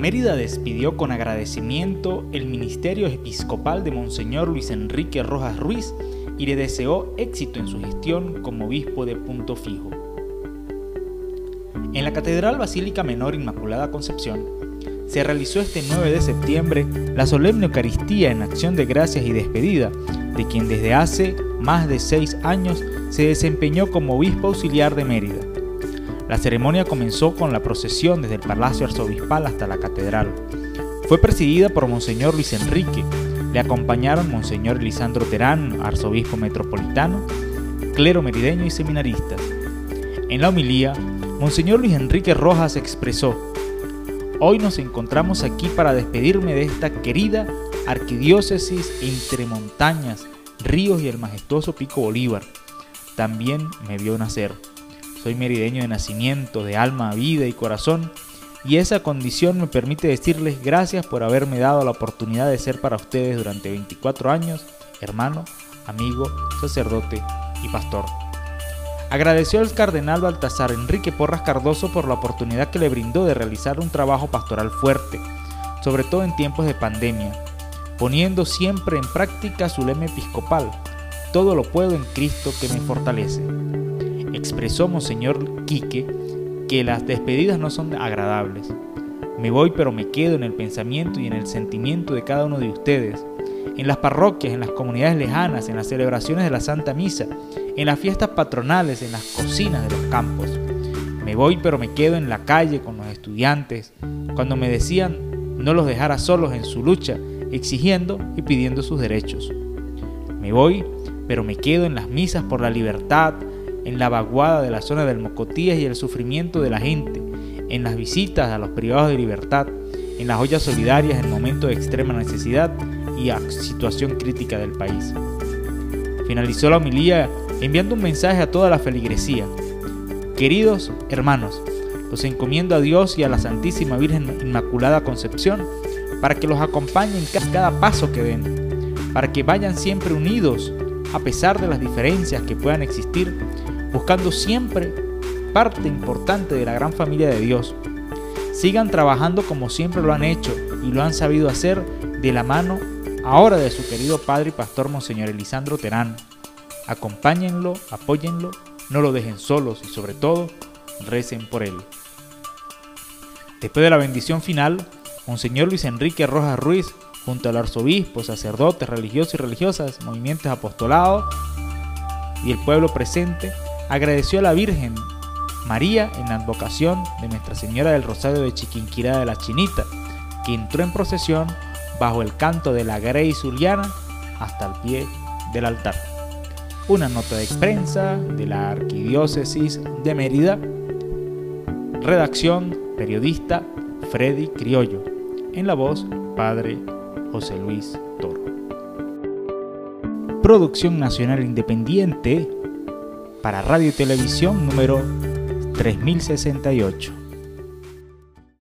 Mérida despidió con agradecimiento el ministerio episcopal de Monseñor Luis Enrique Rojas Ruiz y le deseó éxito en su gestión como obispo de Punto Fijo. En la Catedral Basílica Menor Inmaculada Concepción se realizó este 9 de septiembre la solemne Eucaristía en acción de gracias y despedida de quien desde hace más de seis años se desempeñó como obispo auxiliar de Mérida. La ceremonia comenzó con la procesión desde el Palacio Arzobispal hasta la Catedral. Fue presidida por Monseñor Luis Enrique, le acompañaron Monseñor Lisandro Terán, arzobispo metropolitano, clero merideño y seminaristas. En la homilía, Monseñor Luis Enrique Rojas expresó, Hoy nos encontramos aquí para despedirme de esta querida arquidiócesis entre montañas, ríos y el majestuoso Pico Bolívar. También me vio nacer. Soy merideño de nacimiento, de alma, vida y corazón, y esa condición me permite decirles gracias por haberme dado la oportunidad de ser para ustedes durante 24 años hermano, amigo, sacerdote y pastor. Agradeció al cardenal Baltasar Enrique Porras Cardoso por la oportunidad que le brindó de realizar un trabajo pastoral fuerte, sobre todo en tiempos de pandemia, poniendo siempre en práctica su lema episcopal, todo lo puedo en Cristo que me fortalece. Expresó Monseñor Quique que las despedidas no son agradables. Me voy pero me quedo en el pensamiento y en el sentimiento de cada uno de ustedes, en las parroquias, en las comunidades lejanas, en las celebraciones de la Santa Misa, en las fiestas patronales, en las cocinas de los campos. Me voy pero me quedo en la calle con los estudiantes, cuando me decían no los dejara solos en su lucha, exigiendo y pidiendo sus derechos. Me voy pero me quedo en las misas por la libertad, en la vaguada de la zona del Mocotías y el sufrimiento de la gente, en las visitas a los privados de libertad, en las ollas solidarias en momentos de extrema necesidad y situación crítica del país. Finalizó la homilía enviando un mensaje a toda la feligresía. Queridos hermanos, los encomiendo a Dios y a la Santísima Virgen Inmaculada Concepción para que los acompañen cada paso que den, para que vayan siempre unidos a pesar de las diferencias que puedan existir buscando siempre parte importante de la gran familia de Dios. Sigan trabajando como siempre lo han hecho y lo han sabido hacer de la mano ahora de su querido padre y pastor Monseñor Elisandro Terán. Acompáñenlo, apóyenlo, no lo dejen solos y sobre todo, recen por él. Después de la bendición final, Monseñor Luis Enrique Rojas Ruiz, junto al arzobispo, sacerdotes, religiosos y religiosas, movimientos apostolados y el pueblo presente, agradeció a la Virgen María en la advocación de Nuestra Señora del Rosario de Chiquinquirá de la Chinita, que entró en procesión bajo el canto de la Grey Zuliana hasta el pie del altar. Una nota de prensa de la Arquidiócesis de Mérida. Redacción periodista Freddy Criollo. En la voz, Padre José Luis Toro. Producción Nacional Independiente para Radio y Televisión número 3068.